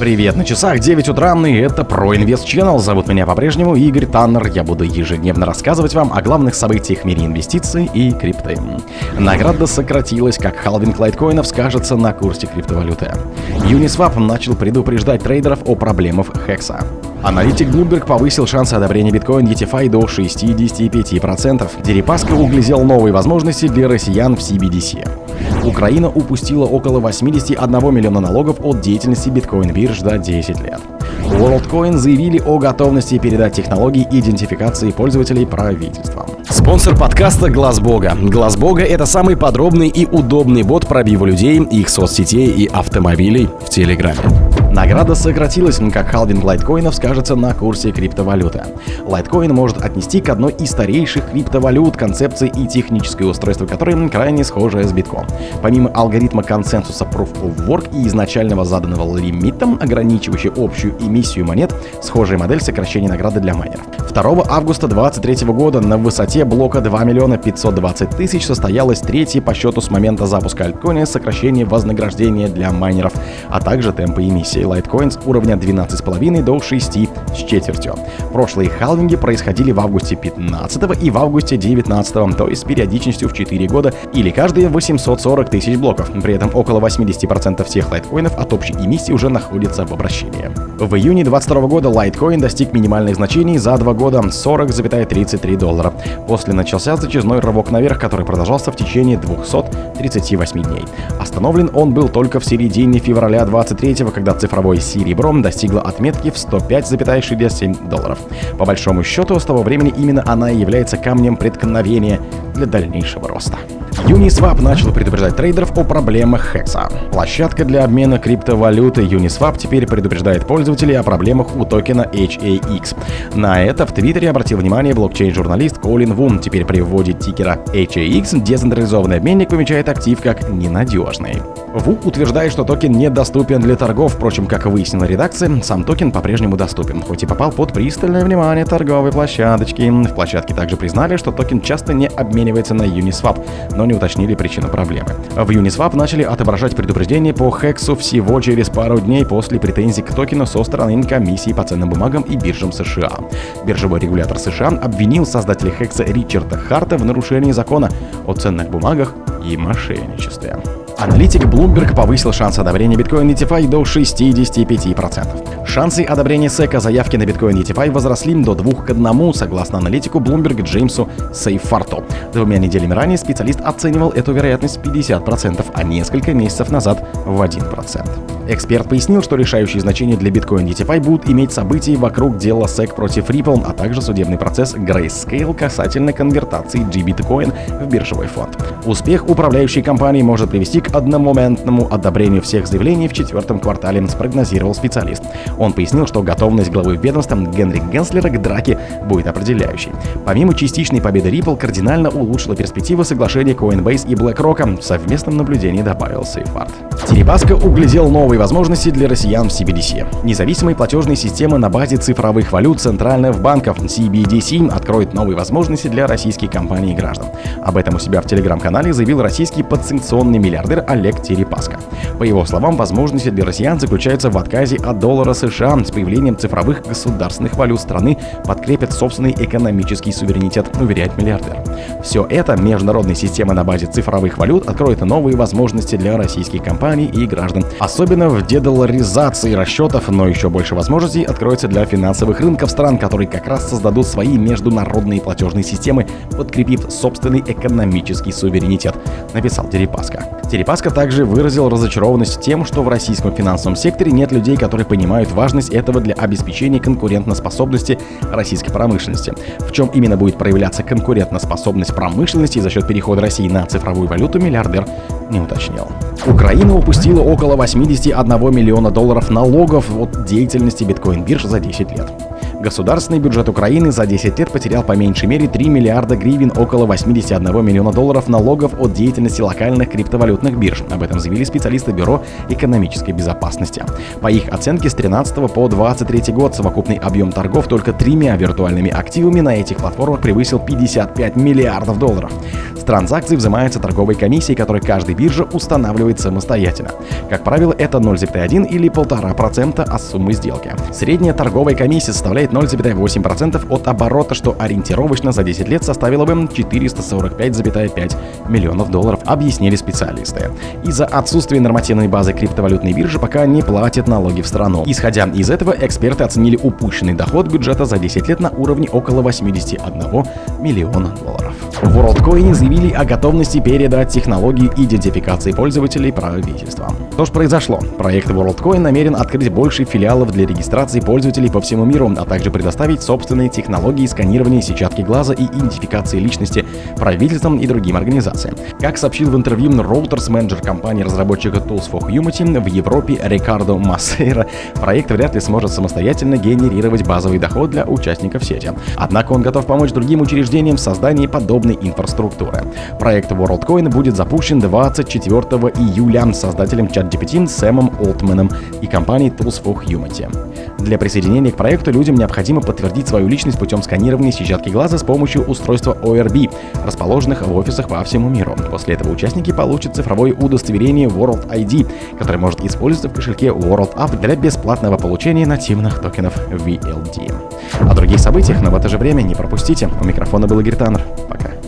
Привет, на часах 9 утра, и это Инвест Channel. Зовут меня по-прежнему Игорь Таннер. Я буду ежедневно рассказывать вам о главных событиях в мире инвестиций и крипты. Награда сократилась, как халвинг лайткоинов скажется на курсе криптовалюты. Uniswap начал предупреждать трейдеров о проблемах Хекса. Аналитик Bloomberg повысил шансы одобрения биткоин ETFI до 65%. Дерипаска углядел новые возможности для россиян в CBDC. Украина упустила около 81 миллиона налогов от деятельности биткоин-бирж за 10 лет. WorldCoin заявили о готовности передать технологии идентификации пользователей правительствам. Спонсор подкаста Глаз Бога. Глаз Бога это самый подробный и удобный бот пробива людей, их соцсетей и автомобилей в Телеграме. Награда сократилась, как халвинг лайткоинов скажется на курсе криптовалюты. Лайткоин может отнести к одной из старейших криптовалют, концепции и техническое устройство которой крайне схожее с битком. Помимо алгоритма консенсуса Proof of Work и изначального заданного лимитом, ограничивающего общую эмиссию монет, схожая модель сокращения награды для майнеров. 2 августа 2023 года на высоте блока 2 миллиона 520 тысяч состоялось третье по счету с момента запуска альткоина сокращение вознаграждения для майнеров, а также темпы эмиссии эмиссии Litecoin с уровня 12,5 до 6 с четвертью. Прошлые халвинги происходили в августе 15 и в августе 19, то есть с периодичностью в 4 года или каждые 840 тысяч блоков. При этом около 80% всех лайткоинов от общей эмиссии уже находятся в обращении. В июне 2022 года Litecoin достиг минимальных значений за 2 года 40,33 доллара. После начался зачизной рывок наверх, который продолжался в течение 238 дней. Остановлен он был только в середине февраля 23 когда цифра цифровой серебром достигла отметки в 105,67 долларов. По большому счету, с того времени именно она и является камнем преткновения для дальнейшего роста. Uniswap начал предупреждать трейдеров о проблемах Hexa. Площадка для обмена криптовалюты Uniswap теперь предупреждает пользователей о проблемах у токена HAX. На это в Твиттере обратил внимание блокчейн-журналист Колин Ву. Теперь при вводе тикера HEX децентрализованный обменник помечает актив как ненадежный. Ву утверждает, что токен недоступен для торгов, впрочем, как выяснила редакция, сам токен по-прежнему доступен, хоть и попал под пристальное внимание торговой площадочки. В площадке также признали, что токен часто не обменивается на Uniswap, но не уточнили причину проблемы. В Uniswap начали отображать предупреждения по хексу всего через пару дней после претензий к токену со стороны комиссии по ценным бумагам и биржам США. Биржевой регулятор США обвинил создателя хекса Ричарда Харта в нарушении закона о ценных бумагах и мошенничестве. Аналитик Bloomberg повысил шанс одобрения биткоин ETFI до 65%. Шансы одобрения SEC заявки на биткоин ETFI возросли до 2 к 1, согласно аналитику Bloomberg Джеймсу Сейфарту. Двумя неделями ранее специалист оценивал эту вероятность 50%, а несколько месяцев назад в 1%. Эксперт пояснил, что решающее значение для биткоин ETFI будут иметь события вокруг дела SEC против Ripple, а также судебный процесс Grayscale касательно конвертации GBTcoin в биржевой фонд. Успех управляющей компании может привести к одномоментному одобрению всех заявлений в четвертом квартале, спрогнозировал специалист. Он пояснил, что готовность главы ведомства Генри Генслера к драке будет определяющей. Помимо частичной победы Ripple, кардинально улучшила перспективы соглашения Coinbase и BlackRock. В совместном наблюдении добавил Сейфард. Теребаска углядел новые возможности для россиян в CBDC. Независимые платежные системы на базе цифровых валют центральных банков CBDC откроет новые возможности для российских компаний и граждан. Об этом у себя в телеграм-канале заявил российский подсанкционный миллиардер Олег Терепаска. По его словам, возможности для россиян заключаются в отказе от доллара США с появлением цифровых государственных валют страны подкрепят собственный экономический суверенитет, уверяет миллиардер. Все это международная система на базе цифровых валют откроет новые возможности для российских компаний и граждан, особенно в дедоларизации расчетов, но еще больше возможностей откроется для финансовых рынков стран, которые как раз создадут свои международные платежные системы, подкрепив собственный экономический суверенитет, написал Дерипаска. Дерипаска также выразил разочарованность тем, что в российском финансовом секторе нет людей, которые понимают важность этого для обеспечения конкурентоспособности российской промышленности. В чем именно будет проявляться конкурентоспособность промышленности за счет перехода России на цифровую валюту, миллиардер не уточнил. Украина упустила около 81 миллиона долларов налогов от деятельности биткоин-бирж за 10 лет. Государственный бюджет Украины за 10 лет потерял по меньшей мере 3 миллиарда гривен, около 81 миллиона долларов налогов от деятельности локальных криптовалютных бирж. Об этом заявили специалисты Бюро экономической безопасности. По их оценке, с 13 по 23 год совокупный объем торгов только тремя виртуальными активами на этих платформах превысил 55 миллиардов долларов. С транзакций взимается торговой комиссией, которую каждая биржа устанавливает самостоятельно. Как правило, это 0,1 или 1,5% от суммы сделки. Средняя торговая комиссия составляет 0,8% от оборота, что ориентировочно за 10 лет составило бы 445,5 миллионов долларов, объяснили специалисты. Из-за отсутствия нормативной базы криптовалютной биржи пока не платят налоги в страну. Исходя из этого, эксперты оценили упущенный доход бюджета за 10 лет на уровне около 81 миллиона долларов. В WorldCoin заявили о готовности передать технологии идентификации пользователей правительствам. Что ж произошло? Проект WorldCoin намерен открыть больше филиалов для регистрации пользователей по всему миру, а также предоставить собственные технологии сканирования сетчатки глаза и идентификации личности правительствам и другим организациям. Как сообщил в интервью Reuters менеджер компании-разработчика Tools for Humanity в Европе Рикардо Массейра, проект вряд ли сможет самостоятельно генерировать базовый доход для участников сети. Однако он готов помочь другим учреждениям в создании подобной инфраструктуры. Проект WorldCoin будет запущен 24 июля создателем ChatGPT Сэмом Олтманом и компанией Tools for Humanity. Для присоединения к проекту людям необходимо подтвердить свою личность путем сканирования сетчатки глаза с помощью устройства ORB, расположенных в офисах по всему миру. После этого участники получат цифровое удостоверение World ID, которое может использоваться в кошельке World App для бесплатного получения нативных токенов VLD. О других событиях, но в это же время не пропустите. У микрофона был Игорь Таннер. Пока.